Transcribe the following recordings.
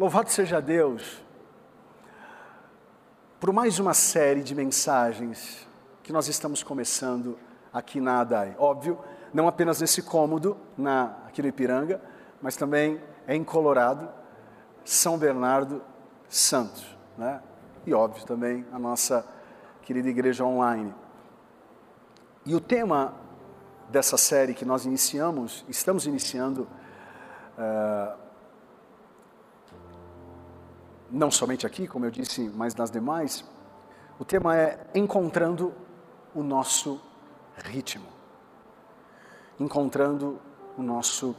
Louvado seja Deus por mais uma série de mensagens que nós estamos começando aqui na ADAI. Óbvio, não apenas nesse cômodo, na, aqui no Ipiranga, mas também em Colorado, São Bernardo, Santos. Né? E óbvio também a nossa querida igreja online. E o tema dessa série que nós iniciamos, estamos iniciando, uh, não somente aqui, como eu disse, mas nas demais, o tema é encontrando o nosso ritmo. Encontrando o nosso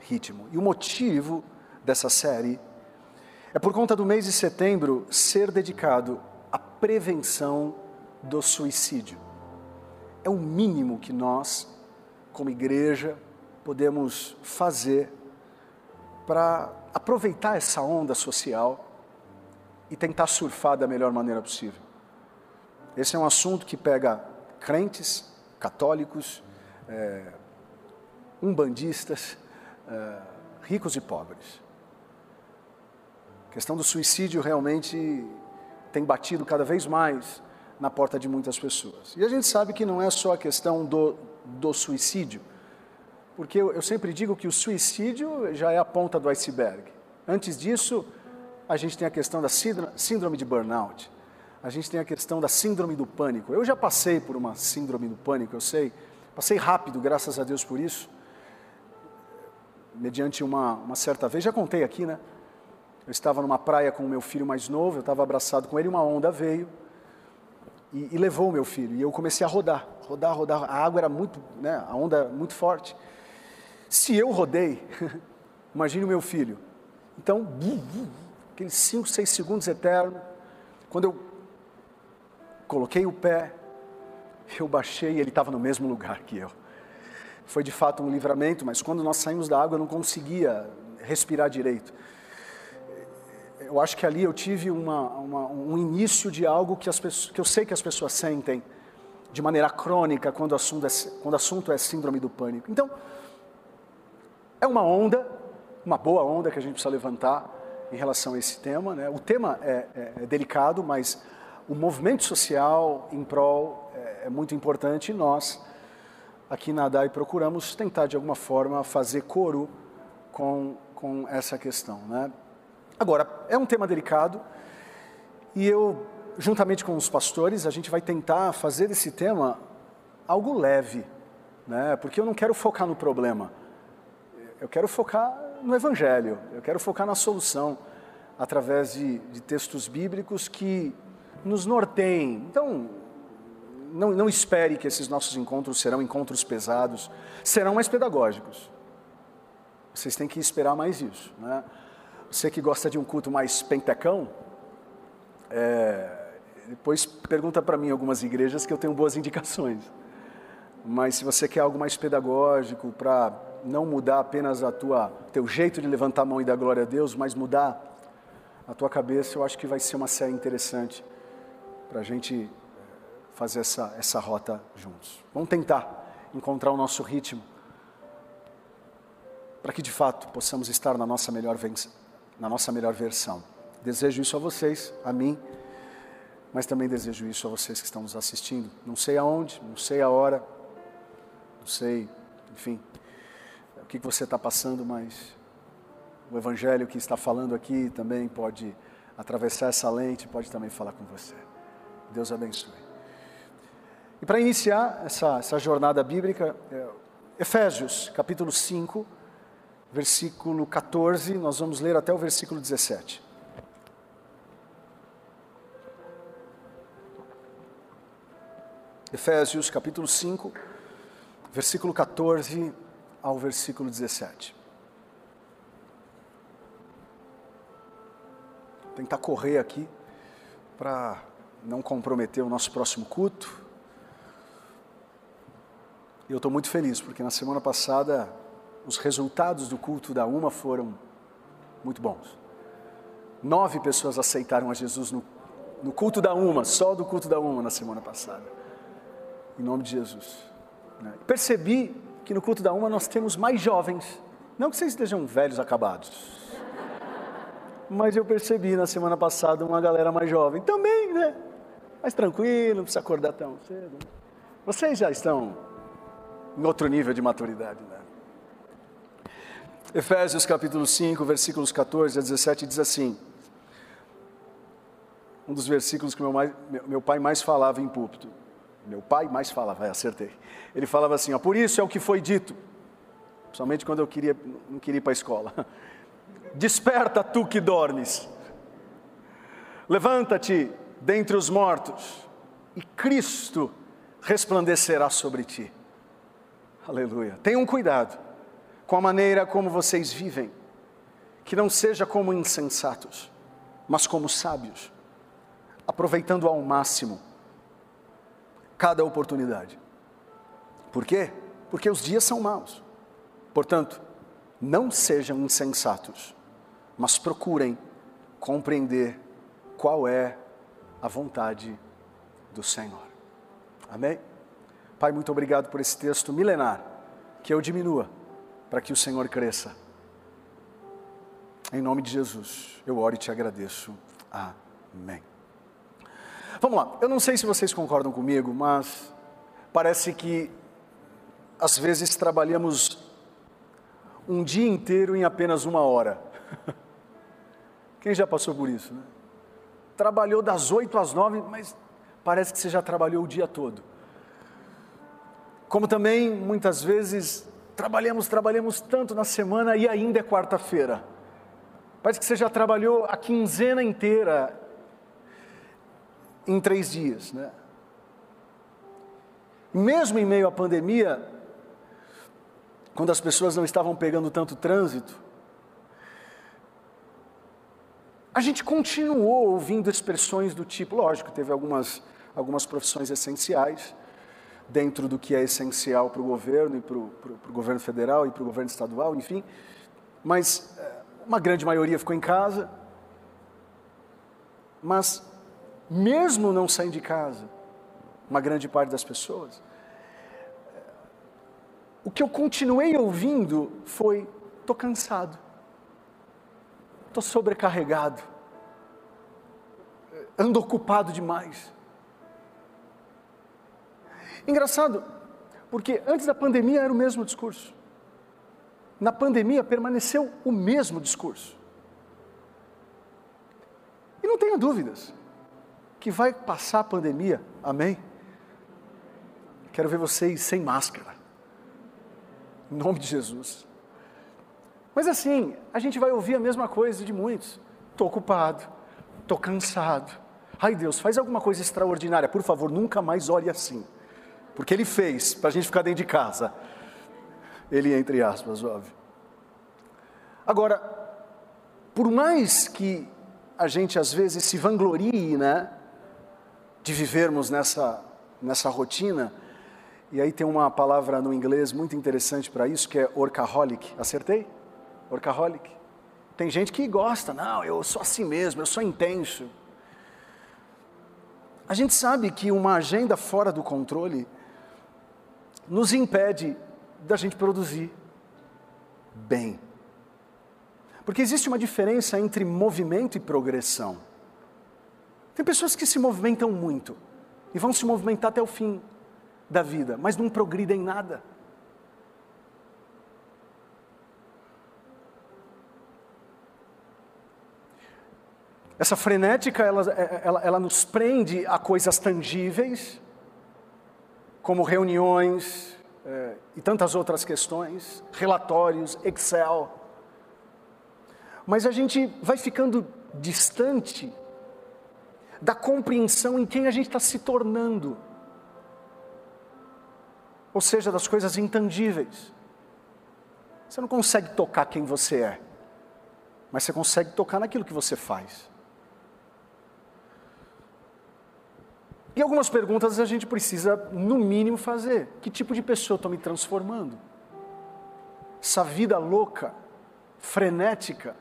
ritmo. E o motivo dessa série é por conta do mês de setembro ser dedicado à prevenção do suicídio. É o mínimo que nós, como igreja, podemos fazer para aproveitar essa onda social e tentar surfar da melhor maneira possível. Esse é um assunto que pega crentes, católicos, é, umbandistas, é, ricos e pobres. A questão do suicídio realmente tem batido cada vez mais na porta de muitas pessoas. E a gente sabe que não é só a questão do, do suicídio, porque eu, eu sempre digo que o suicídio já é a ponta do iceberg. Antes disso, a gente tem a questão da síndrome de burnout, a gente tem a questão da síndrome do pânico. Eu já passei por uma síndrome do pânico, eu sei, passei rápido, graças a Deus por isso, mediante uma, uma certa vez, já contei aqui, né? Eu estava numa praia com o meu filho mais novo, eu estava abraçado com ele, uma onda veio e, e, levou o meu filho. E eu comecei a rodar, rodar, rodar. A água era muito, né, a onda muito forte. Se eu rodei, imagine o meu filho. Então, aqueles 5, 6 segundos eternos, quando eu coloquei o pé, eu baixei e ele estava no mesmo lugar que eu. Foi de fato um livramento, mas quando nós saímos da água eu não conseguia respirar direito. Eu acho que ali eu tive uma, uma, um início de algo que, as pessoas, que eu sei que as pessoas sentem de maneira crônica quando o assunto é, quando o assunto é síndrome do pânico. Então, é uma onda, uma boa onda que a gente precisa levantar em relação a esse tema. Né? O tema é, é, é delicado, mas o movimento social em prol é, é muito importante e nós, aqui na ADAI, procuramos tentar de alguma forma fazer coro com, com essa questão. Né? Agora, é um tema delicado e eu, juntamente com os pastores, a gente vai tentar fazer desse tema algo leve, né? porque eu não quero focar no problema. Eu quero focar no Evangelho, eu quero focar na solução, através de, de textos bíblicos que nos norteiem. Então, não, não espere que esses nossos encontros serão encontros pesados, serão mais pedagógicos. Vocês têm que esperar mais isso. Né? Você que gosta de um culto mais pentecão, é, depois pergunta para mim algumas igrejas que eu tenho boas indicações. Mas se você quer algo mais pedagógico para não mudar apenas a tua teu jeito de levantar a mão e dar glória a Deus, mas mudar a tua cabeça, eu acho que vai ser uma série interessante para a gente fazer essa, essa rota juntos. Vamos tentar encontrar o nosso ritmo para que de fato possamos estar na nossa melhor, na nossa melhor versão. Desejo isso a vocês, a mim, mas também desejo isso a vocês que estão nos assistindo. Não sei aonde, não sei a hora, não sei, enfim, que você está passando, mas o Evangelho que está falando aqui também pode atravessar essa lente, pode também falar com você. Deus abençoe. E para iniciar essa, essa jornada bíblica, é, Efésios, capítulo 5, versículo 14, nós vamos ler até o versículo 17. Efésios, capítulo 5, versículo 14 ao versículo 17. Vou tentar correr aqui para não comprometer o nosso próximo culto. E eu estou muito feliz, porque na semana passada os resultados do culto da UMA foram muito bons. Nove pessoas aceitaram a Jesus no, no culto da UMA, só do culto da UMA na semana passada. Em nome de Jesus. Né? Percebi que no culto da uma nós temos mais jovens. Não que vocês estejam velhos acabados. Mas eu percebi na semana passada uma galera mais jovem também, né? Mais tranquilo, não precisa acordar tão cedo. Vocês já estão em outro nível de maturidade, né? Efésios capítulo 5, versículos 14 a 17 diz assim: um dos versículos que meu, mais, meu, pai mais falava em púlpito. Meu pai mais falava, é, acertei. Ele falava assim: ó, por isso é o que foi dito, somente quando eu queria, não queria ir para a escola. Desperta tu que dormes, levanta-te dentre os mortos, e Cristo resplandecerá sobre ti. Aleluia. Tenham cuidado com a maneira como vocês vivem, que não seja como insensatos, mas como sábios aproveitando ao máximo cada oportunidade. Por quê? Porque os dias são maus. Portanto, não sejam insensatos, mas procurem compreender qual é a vontade do Senhor. Amém? Pai, muito obrigado por esse texto milenar, que eu diminua para que o Senhor cresça. Em nome de Jesus, eu oro e te agradeço. Amém. Vamos lá, eu não sei se vocês concordam comigo, mas parece que às vezes trabalhamos um dia inteiro em apenas uma hora. Quem já passou por isso, né? Trabalhou das oito às nove, mas parece que você já trabalhou o dia todo. Como também, muitas vezes, trabalhamos, trabalhamos tanto na semana e ainda é quarta-feira. Parece que você já trabalhou a quinzena inteira em três dias. Né? Mesmo em meio à pandemia, quando as pessoas não estavam pegando tanto trânsito, a gente continuou ouvindo expressões do tipo, lógico, teve algumas, algumas profissões essenciais, dentro do que é essencial para o governo e para o, governo federal e para o governo estadual, enfim, mas eh, uma grande maioria ficou em casa, mas mesmo não saindo de casa, uma grande parte das pessoas, o que eu continuei ouvindo foi: estou cansado, estou sobrecarregado, ando ocupado demais. Engraçado, porque antes da pandemia era o mesmo discurso. Na pandemia permaneceu o mesmo discurso. E não tenha dúvidas, que vai passar a pandemia, amém? Quero ver vocês sem máscara, em nome de Jesus. Mas assim, a gente vai ouvir a mesma coisa de muitos: estou ocupado, estou cansado. Ai Deus, faz alguma coisa extraordinária, por favor, nunca mais olhe assim, porque Ele fez para a gente ficar dentro de casa. Ele, entre aspas, óbvio. Agora, por mais que a gente às vezes se vanglorie, né? De vivermos nessa, nessa rotina. E aí tem uma palavra no inglês muito interessante para isso, que é workaholic. Acertei? Workaholic. Tem gente que gosta, não, eu sou assim mesmo, eu sou intenso. A gente sabe que uma agenda fora do controle nos impede da gente produzir bem. Porque existe uma diferença entre movimento e progressão. Tem pessoas que se movimentam muito e vão se movimentar até o fim da vida, mas não progridem nada. Essa frenética, ela, ela, ela nos prende a coisas tangíveis, como reuniões é, e tantas outras questões, relatórios, Excel. Mas a gente vai ficando distante da compreensão em quem a gente está se tornando. Ou seja, das coisas intangíveis. Você não consegue tocar quem você é, mas você consegue tocar naquilo que você faz. E algumas perguntas a gente precisa, no mínimo, fazer: que tipo de pessoa estou me transformando? Essa vida louca, frenética,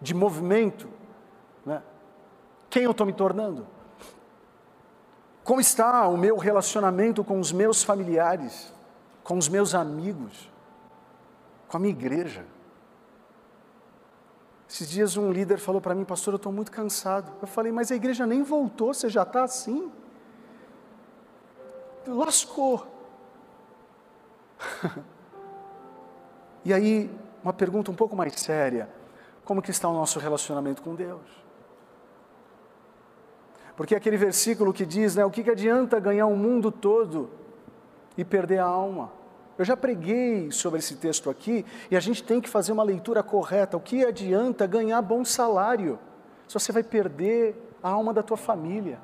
de movimento, né? Quem eu estou me tornando? Como está o meu relacionamento com os meus familiares, com os meus amigos, com a minha igreja? Esses dias um líder falou para mim, pastor, eu estou muito cansado. Eu falei, mas a igreja nem voltou, você já está assim? Lascou. e aí, uma pergunta um pouco mais séria: como que está o nosso relacionamento com Deus? Porque aquele versículo que diz, né, o que, que adianta ganhar o mundo todo e perder a alma? Eu já preguei sobre esse texto aqui e a gente tem que fazer uma leitura correta. O que adianta ganhar bom salário se você vai perder a alma da tua família,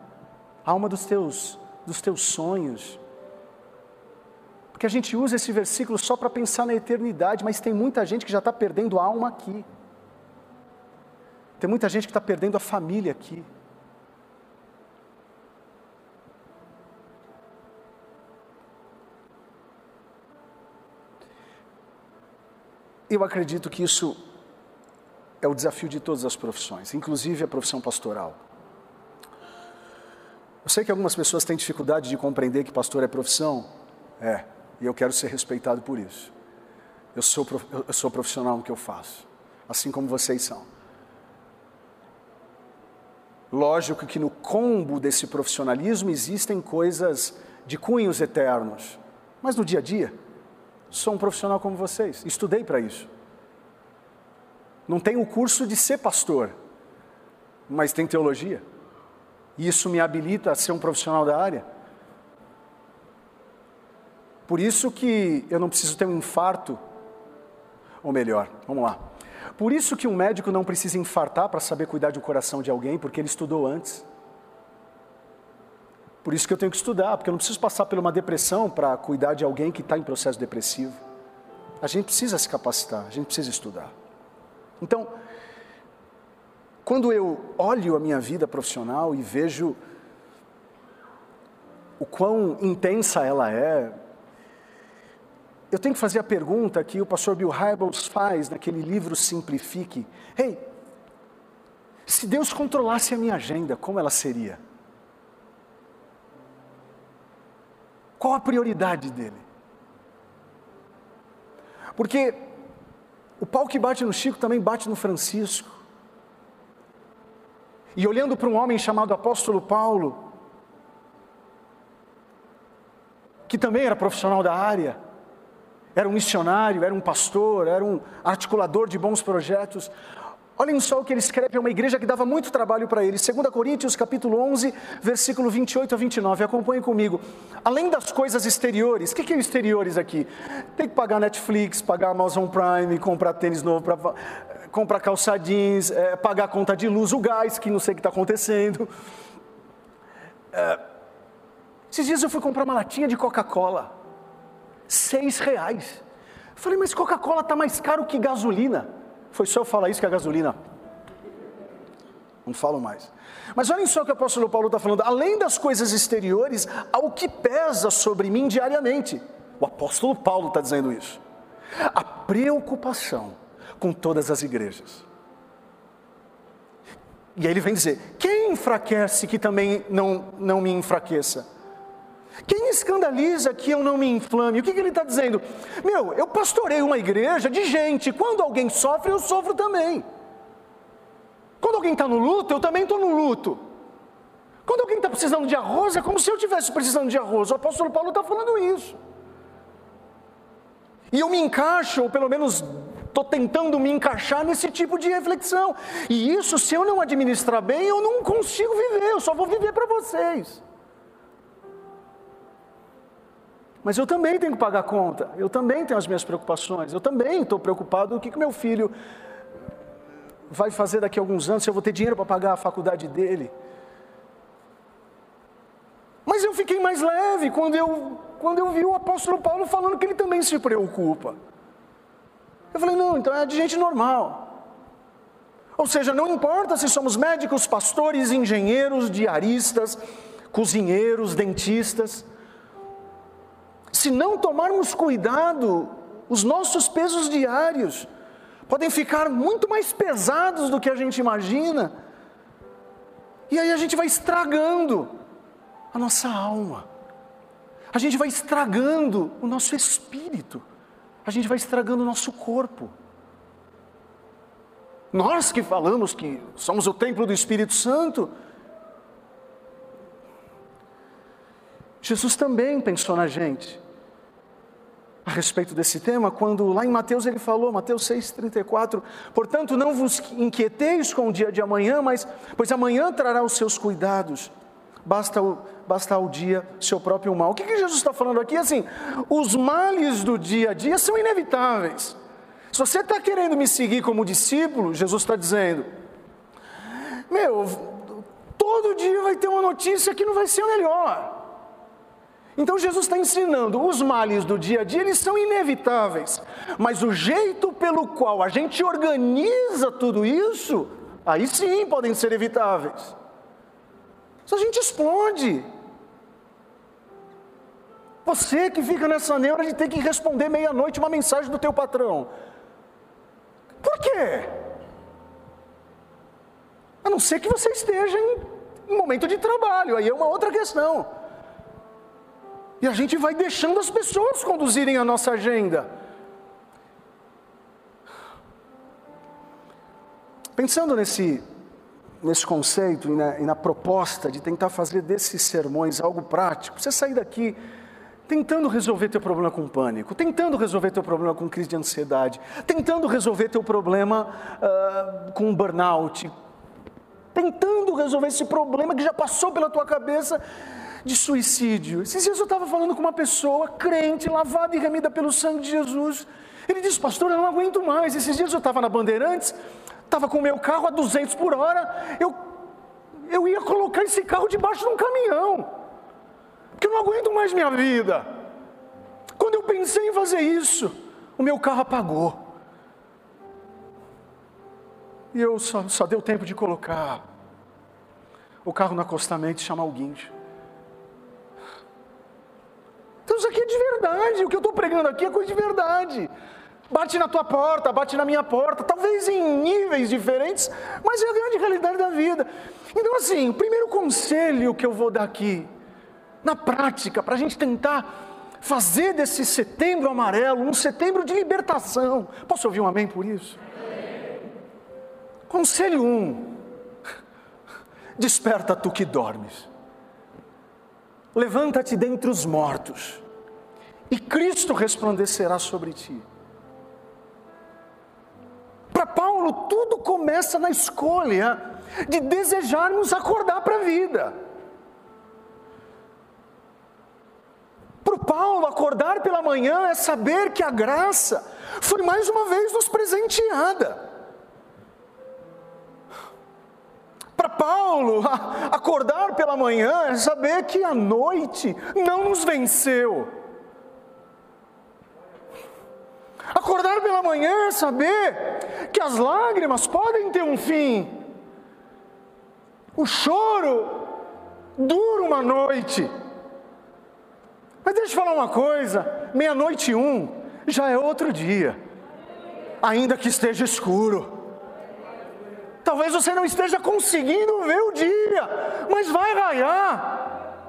a alma dos teus, dos teus sonhos? Porque a gente usa esse versículo só para pensar na eternidade, mas tem muita gente que já está perdendo a alma aqui. Tem muita gente que está perdendo a família aqui. Eu acredito que isso é o desafio de todas as profissões, inclusive a profissão pastoral. Eu sei que algumas pessoas têm dificuldade de compreender que pastor é profissão, é, e eu quero ser respeitado por isso. Eu sou, eu sou profissional no que eu faço, assim como vocês são. Lógico que no combo desse profissionalismo existem coisas de cunhos eternos, mas no dia a dia, Sou um profissional como vocês, estudei para isso. Não tenho o curso de ser pastor, mas tem teologia. E isso me habilita a ser um profissional da área. Por isso que eu não preciso ter um infarto, ou melhor, vamos lá. Por isso que um médico não precisa infartar para saber cuidar do coração de alguém, porque ele estudou antes. Por isso que eu tenho que estudar, porque eu não preciso passar por uma depressão para cuidar de alguém que está em processo depressivo. A gente precisa se capacitar, a gente precisa estudar. Então, quando eu olho a minha vida profissional e vejo o quão intensa ela é, eu tenho que fazer a pergunta que o pastor Bill Hybels faz naquele livro Simplifique. Ei, hey, se Deus controlasse a minha agenda, como ela seria? Qual a prioridade dele? Porque o pau que bate no Chico também bate no Francisco. E olhando para um homem chamado apóstolo Paulo, que também era profissional da área, era um missionário, era um pastor, era um articulador de bons projetos. Olhem só o que ele escreve a uma igreja que dava muito trabalho para ele. 2 Coríntios capítulo 11, versículo 28 a 29. Acompanhe comigo. Além das coisas exteriores, o que, que é exteriores aqui? Tem que pagar Netflix, pagar Amazon Prime, comprar tênis novo, pra, comprar calça jeans, é, pagar conta de luz, o gás, que não sei o que está acontecendo. É, esses dias eu fui comprar uma latinha de Coca-Cola. Seis reais. Falei, mas Coca-Cola está mais caro que gasolina. Foi só eu falar isso que a gasolina. Não falo mais. Mas olhem só o que o apóstolo Paulo está falando. Além das coisas exteriores, há o que pesa sobre mim diariamente. O apóstolo Paulo está dizendo isso. A preocupação com todas as igrejas. E aí ele vem dizer: quem enfraquece que também não, não me enfraqueça? Quem escandaliza que eu não me inflame? O que, que ele está dizendo? Meu, eu pastorei uma igreja de gente, quando alguém sofre, eu sofro também. Quando alguém está no luto, eu também estou no luto. Quando alguém está precisando de arroz, é como se eu estivesse precisando de arroz. O apóstolo Paulo está falando isso. E eu me encaixo, ou pelo menos estou tentando me encaixar nesse tipo de reflexão. E isso, se eu não administrar bem, eu não consigo viver, eu só vou viver para vocês. Mas eu também tenho que pagar conta, eu também tenho as minhas preocupações, eu também estou preocupado o que, que meu filho vai fazer daqui a alguns anos, se eu vou ter dinheiro para pagar a faculdade dele. Mas eu fiquei mais leve quando eu, quando eu vi o apóstolo Paulo falando que ele também se preocupa. Eu falei, não, então é de gente normal. Ou seja, não importa se somos médicos, pastores, engenheiros, diaristas, cozinheiros, dentistas, se não tomarmos cuidado, os nossos pesos diários podem ficar muito mais pesados do que a gente imagina. E aí a gente vai estragando a nossa alma. A gente vai estragando o nosso espírito. A gente vai estragando o nosso corpo. Nós que falamos que somos o templo do Espírito Santo. Jesus também pensou na gente a respeito desse tema, quando lá em Mateus ele falou, Mateus 6,34, portanto não vos inquieteis com o dia de amanhã, mas pois amanhã trará os seus cuidados, basta o, basta o dia seu próprio mal. O que, que Jesus está falando aqui? Assim, os males do dia a dia são inevitáveis. Se você está querendo me seguir como discípulo, Jesus está dizendo, meu, todo dia vai ter uma notícia que não vai ser melhor. Então Jesus está ensinando, os males do dia a dia, eles são inevitáveis, mas o jeito pelo qual a gente organiza tudo isso, aí sim podem ser evitáveis. Se a gente explode. Você que fica nessa neura de ter que responder meia-noite uma mensagem do teu patrão. Por quê? A não ser que você esteja em um momento de trabalho, aí é uma outra questão. E a gente vai deixando as pessoas conduzirem a nossa agenda. Pensando nesse, nesse conceito e na, e na, proposta de tentar fazer desses sermões algo prático, você sair daqui tentando resolver teu problema com pânico, tentando resolver teu problema com crise de ansiedade, tentando resolver teu problema uh, com burnout, tentando resolver esse problema que já passou pela tua cabeça de suicídio. Esses dias eu estava falando com uma pessoa crente, lavada e remida pelo sangue de Jesus. Ele disse, pastor, eu não aguento mais. Esses dias eu estava na Bandeirantes, estava com o meu carro a 200 por hora, eu, eu ia colocar esse carro debaixo de um caminhão, porque eu não aguento mais minha vida. Quando eu pensei em fazer isso, o meu carro apagou. E eu só, só deu tempo de colocar o carro no acostamento e chamar o guincho. Então isso aqui é de verdade. O que eu estou pregando aqui é coisa de verdade. Bate na tua porta, bate na minha porta, talvez em níveis diferentes, mas é a grande realidade da vida. Então, assim, o primeiro conselho que eu vou dar aqui, na prática, para a gente tentar fazer desse setembro amarelo um setembro de libertação. Posso ouvir um amém por isso? Conselho 1: um, Desperta tu que dormes. Levanta-te dentre os mortos, e Cristo resplandecerá sobre ti. Para Paulo, tudo começa na escolha de desejarmos acordar para a vida. Para Paulo, acordar pela manhã é saber que a graça foi mais uma vez nos presenteada. Paulo, acordar pela manhã é saber que a noite não nos venceu. Acordar pela manhã é saber que as lágrimas podem ter um fim. O choro dura uma noite. Mas deixa eu falar uma coisa: meia-noite um já é outro dia, ainda que esteja escuro. Talvez você não esteja conseguindo ver o dia, mas vai raiar.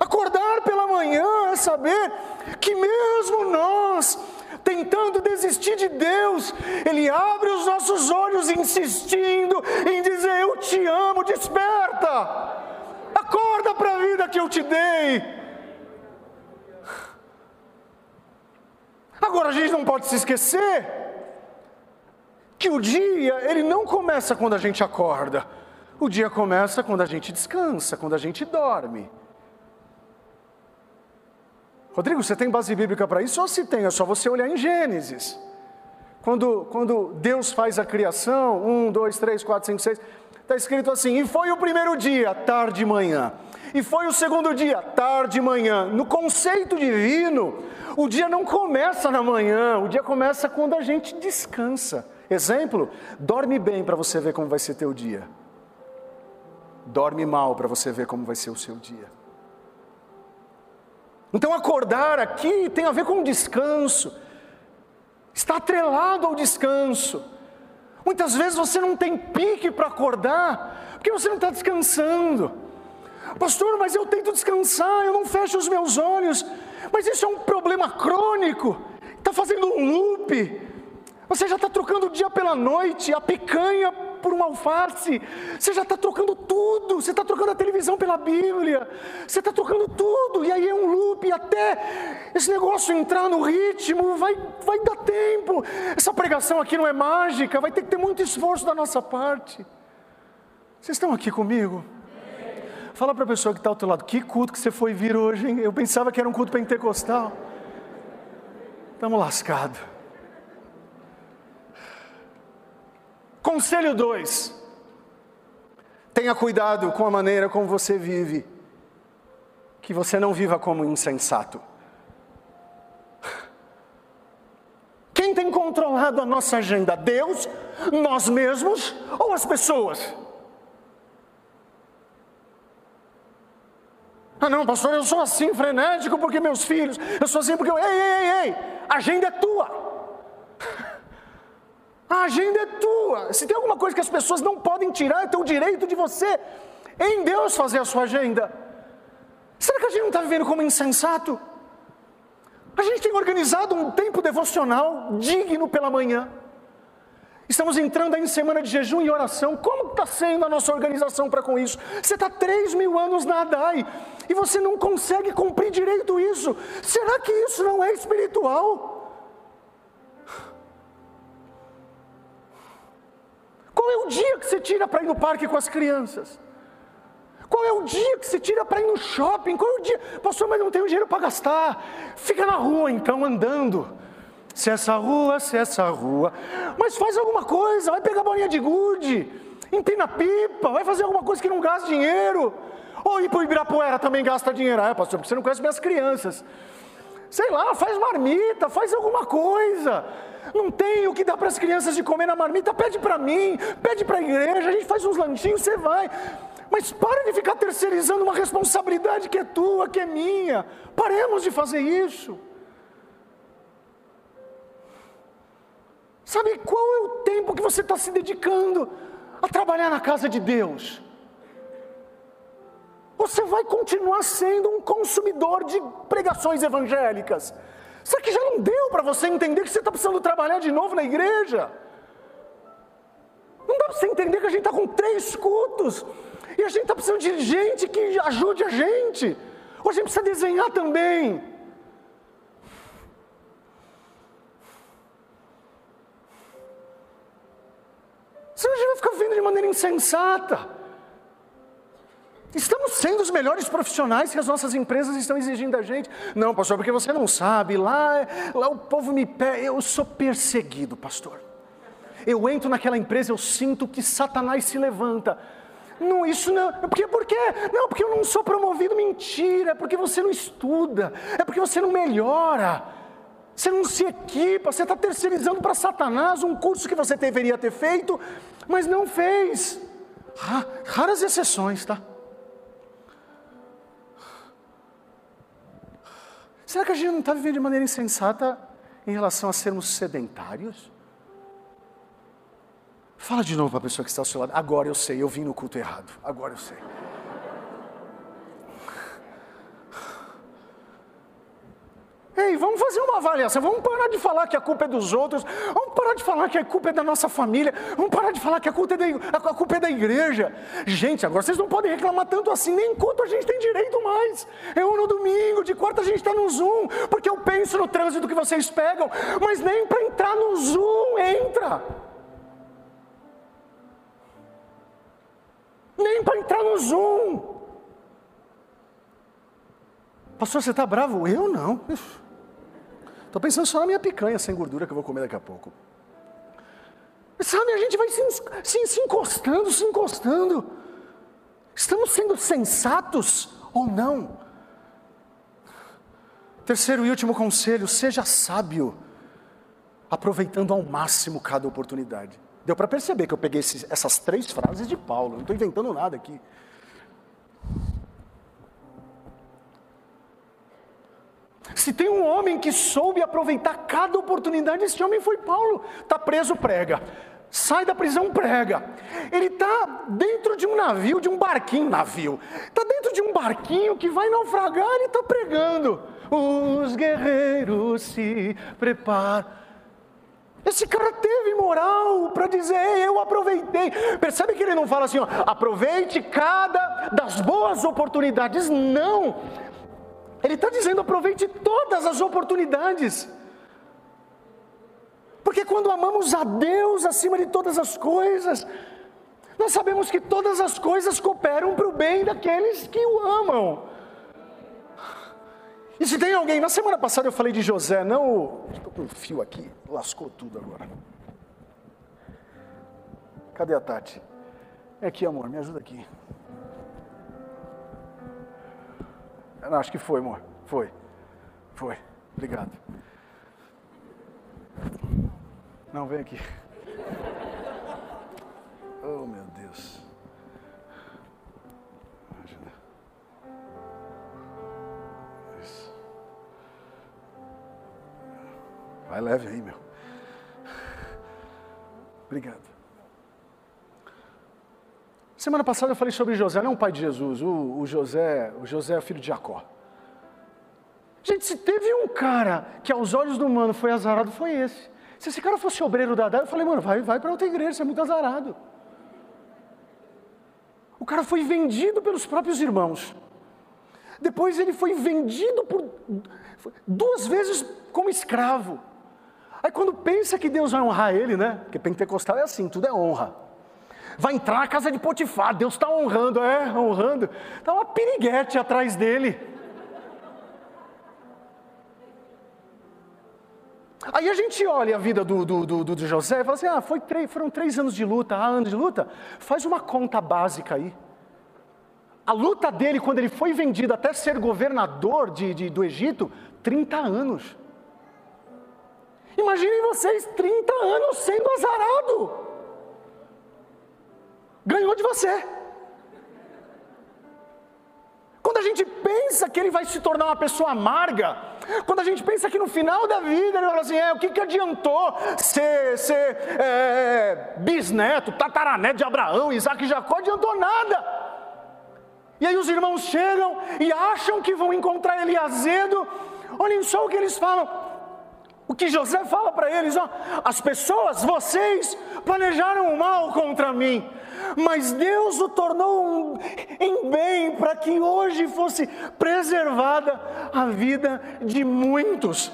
Acordar pela manhã é saber que mesmo nós, tentando desistir de Deus, Ele abre os nossos olhos insistindo em dizer: Eu te amo, desperta, acorda para a vida que eu te dei. Agora a gente não pode se esquecer que o dia ele não começa quando a gente acorda. O dia começa quando a gente descansa, quando a gente dorme. Rodrigo, você tem base bíblica para isso? Ou se tem, é só você olhar em Gênesis. Quando, quando Deus faz a criação, um, dois, três, quatro, cinco, seis, está escrito assim: e foi o primeiro dia, tarde e manhã. E foi o segundo dia, tarde e manhã. No conceito divino, o dia não começa na manhã, o dia começa quando a gente descansa. Exemplo, dorme bem para você ver como vai ser teu dia. Dorme mal para você ver como vai ser o seu dia. Então acordar aqui tem a ver com descanso. Está atrelado ao descanso. Muitas vezes você não tem pique para acordar, porque você não está descansando. Pastor, mas eu tento descansar, eu não fecho os meus olhos, mas isso é um problema crônico, está fazendo um loop. Você já está trocando o dia pela noite, a picanha por um alface. Você já está trocando tudo. Você está trocando a televisão pela Bíblia. Você está trocando tudo. E aí é um loop até esse negócio entrar no ritmo. Vai, vai dar tempo. Essa pregação aqui não é mágica. Vai ter que ter muito esforço da nossa parte. Vocês estão aqui comigo? Fala para a pessoa que está ao teu lado. Que culto que você foi vir hoje, hein? Eu pensava que era um culto pentecostal. Estamos lascados. Conselho 2. Tenha cuidado com a maneira como você vive. Que você não viva como insensato. Quem tem controlado a nossa agenda? Deus, nós mesmos ou as pessoas? Ah, não, pastor, eu sou assim, frenético porque meus filhos, eu sou assim porque eu. Ei, ei, ei, ei, a agenda é tua. A agenda é tua. Se tem alguma coisa que as pessoas não podem tirar, é teu direito de você, em Deus, fazer a sua agenda. Será que a gente não está vivendo como insensato? A gente tem organizado um tempo devocional digno pela manhã. Estamos entrando aí em semana de jejum e oração. Como está sendo a nossa organização para com isso? Você está três mil anos na ADAI e você não consegue cumprir direito isso. Será que isso não é espiritual? É o dia que você tira para ir no parque com as crianças? Qual é o dia que você tira para ir no shopping? Qual é o dia? Pastor, mas não tenho dinheiro para gastar. Fica na rua então, andando. Se essa rua, se essa rua. Mas faz alguma coisa, vai pegar bolinha de gude, empina pipa, vai fazer alguma coisa que não gasta dinheiro. Ou ir para o Ibirapuera também gasta dinheiro. Ah, pastor, porque você não conhece minhas crianças. Sei lá, faz marmita, faz alguma coisa não tem o que dá para as crianças de comer na marmita, pede para mim, pede para a igreja, a gente faz uns lanchinhos, você vai. Mas para de ficar terceirizando uma responsabilidade que é tua, que é minha. Paremos de fazer isso. Sabe qual é o tempo que você está se dedicando a trabalhar na casa de Deus? Você vai continuar sendo um consumidor de pregações evangélicas. Será que já não deu para você entender que você está precisando trabalhar de novo na igreja? Não dá para você entender que a gente está com três cultos e a gente está precisando de gente que ajude a gente. Ou a gente precisa desenhar também. Senão a gente vai ficar vivendo de maneira insensata. Estamos sendo os melhores profissionais que as nossas empresas estão exigindo da gente. Não, pastor, porque você não sabe, lá, lá o povo me pede, eu sou perseguido, pastor. Eu entro naquela empresa, eu sinto que Satanás se levanta. Não, isso não. Por quê? Não, porque eu não sou promovido. Mentira, é porque você não estuda, é porque você não melhora. Você não se equipa, você está terceirizando para Satanás um curso que você deveria ter feito, mas não fez. Raras exceções, tá? Será que a gente não está vivendo de maneira insensata em relação a sermos sedentários? Fala de novo para a pessoa que está ao seu lado. Agora eu sei, eu vim no culto errado. Agora eu sei. Ei, vamos fazer uma avaliação, vamos parar de falar que a culpa é dos outros, vamos parar de falar que a culpa é da nossa família, vamos parar de falar que a culpa é da, a culpa é da igreja. Gente, agora vocês não podem reclamar tanto assim, nem culto a gente tem direito mais. Um no domingo, de quarta a gente está no Zoom, porque eu penso no trânsito que vocês pegam, mas nem para entrar no Zoom entra. Nem para entrar no Zoom. Pastor, você está bravo? Eu não. Estou pensando só na minha picanha sem gordura que eu vou comer daqui a pouco. Sabe, a gente vai se, se, se encostando, se encostando. Estamos sendo sensatos ou não? Terceiro e último conselho: seja sábio, aproveitando ao máximo cada oportunidade. Deu para perceber que eu peguei esses, essas três frases de Paulo, não estou inventando nada aqui. Se tem um homem que soube aproveitar cada oportunidade, esse homem foi Paulo. Está preso, prega. Sai da prisão, prega. Ele está dentro de um navio, de um barquinho, navio. Está dentro de um barquinho que vai naufragar e está pregando. Os guerreiros se preparam. Esse cara teve moral para dizer, eu aproveitei. Percebe que ele não fala assim, ó, aproveite cada das boas oportunidades. Não. Ele está dizendo, aproveite todas as oportunidades. Porque quando amamos a Deus acima de todas as coisas, nós sabemos que todas as coisas cooperam para o bem daqueles que o amam. E se tem alguém, na semana passada eu falei de José, não. Estou com um fio aqui, lascou tudo agora. Cadê a Tati? É aqui, amor, me ajuda aqui. Não, acho que foi, amor. Foi. Foi. Obrigado. Não, vem aqui. Oh, meu Deus. Ajuda. Isso. Vai leve aí, meu. Obrigado. Semana passada eu falei sobre José, não o pai de Jesus, o, o José, o José é filho de Jacó. Gente, se teve um cara que aos olhos do humano foi azarado, foi esse. Se esse cara fosse obreiro da eu falei, mano, vai, vai para outra igreja, você é muito azarado. O cara foi vendido pelos próprios irmãos. Depois ele foi vendido por duas vezes como escravo. Aí quando pensa que Deus vai honrar ele, né? Porque pentecostal é assim, tudo é honra. Vai entrar na casa de Potifar, Deus está honrando, é, honrando. Está uma piriguete atrás dele. Aí a gente olha a vida do, do, do, do José e fala assim: ah, foi três, foram três anos de luta, ah, anos de luta. Faz uma conta básica aí. A luta dele, quando ele foi vendido até ser governador de, de, do Egito, 30 anos. Imaginem vocês, 30 anos sendo azarado. Ganhou de você. Quando a gente pensa que ele vai se tornar uma pessoa amarga, quando a gente pensa que no final da vida ele fala assim: é, o que, que adiantou ser, ser é, bisneto, tataraneto de Abraão, Isaac e Jacó? Adiantou nada. E aí os irmãos chegam e acham que vão encontrar ele azedo. Olhem só o que eles falam. O que José fala para eles: ó, as pessoas, vocês, planejaram o mal contra mim, mas Deus o tornou um, em bem para que hoje fosse preservada a vida de muitos.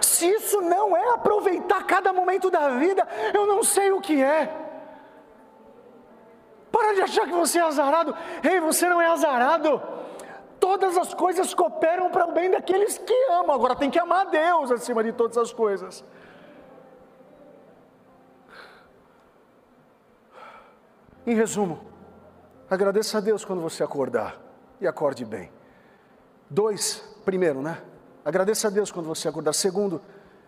Se isso não é aproveitar cada momento da vida, eu não sei o que é. Para de achar que você é azarado. Ei, você não é azarado. Todas as coisas cooperam para o bem daqueles que amam. Agora tem que amar a Deus acima de todas as coisas. Em resumo, agradeça a Deus quando você acordar e acorde bem. Dois, primeiro, né? Agradeça a Deus quando você acordar. Segundo,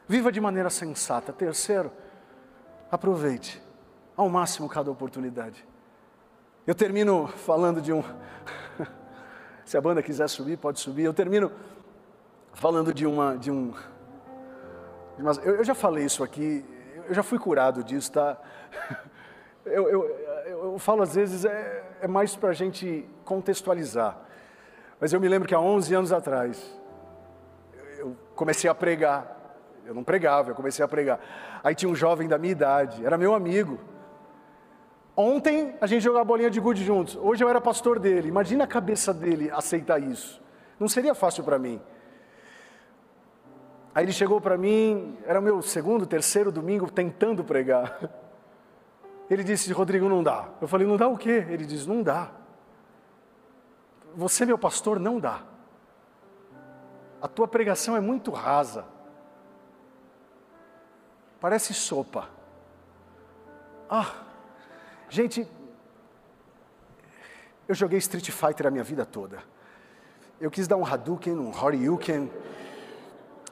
viva de maneira sensata. Terceiro, aproveite ao máximo cada oportunidade. Eu termino falando de um. Se a banda quiser subir, pode subir. Eu termino falando de uma. De um, uma... eu, eu, já falei isso aqui, eu já fui curado disso, tá? Eu, eu, eu falo às vezes, é, é mais para a gente contextualizar. Mas eu me lembro que há 11 anos atrás, eu comecei a pregar. Eu não pregava, eu comecei a pregar. Aí tinha um jovem da minha idade, era meu amigo. Ontem a gente jogou a bolinha de gude juntos. Hoje eu era pastor dele. Imagina a cabeça dele aceitar isso. Não seria fácil para mim. Aí ele chegou para mim, era o meu segundo, terceiro domingo tentando pregar. Ele disse: Rodrigo, não dá. Eu falei: Não dá o quê? Ele disse: Não dá. Você, meu pastor, não dá. A tua pregação é muito rasa. Parece sopa. Ah, Gente, eu joguei Street Fighter a minha vida toda. Eu quis dar um Hadouken, um Horyuken.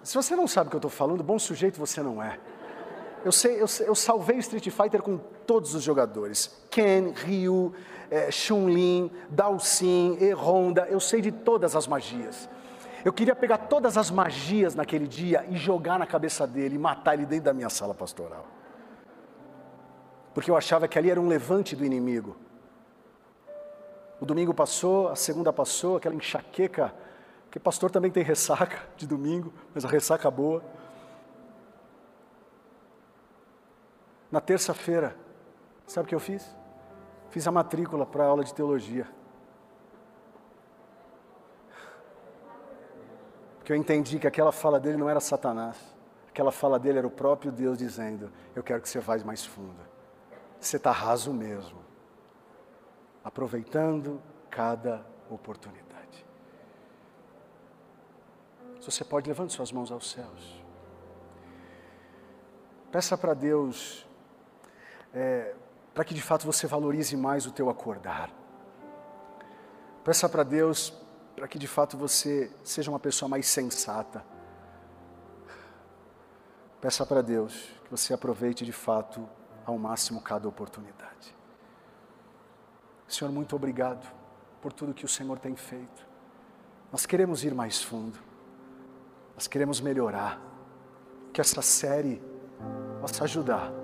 Se você não sabe o que eu estou falando, bom sujeito você não é. Eu, sei, eu, eu salvei Street Fighter com todos os jogadores. Ken, Ryu, é, Chun-Lin, Dalsin, E Honda, eu sei de todas as magias. Eu queria pegar todas as magias naquele dia e jogar na cabeça dele e matar ele dentro da minha sala pastoral porque eu achava que ali era um levante do inimigo. O domingo passou, a segunda passou, aquela enxaqueca, porque pastor também tem ressaca de domingo, mas a ressaca boa. Na terça-feira, sabe o que eu fiz? Fiz a matrícula para a aula de teologia. Porque eu entendi que aquela fala dele não era Satanás. Aquela fala dele era o próprio Deus dizendo: Eu quero que você vá mais fundo. Você está raso mesmo. Aproveitando cada oportunidade. Se você pode, levante suas mãos aos céus. Peça para Deus, é, para que de fato você valorize mais o teu acordar. Peça para Deus, para que de fato você seja uma pessoa mais sensata. Peça para Deus que você aproveite de fato ao máximo cada oportunidade. Senhor, muito obrigado por tudo que o Senhor tem feito. Nós queremos ir mais fundo, nós queremos melhorar, que essa série possa ajudar.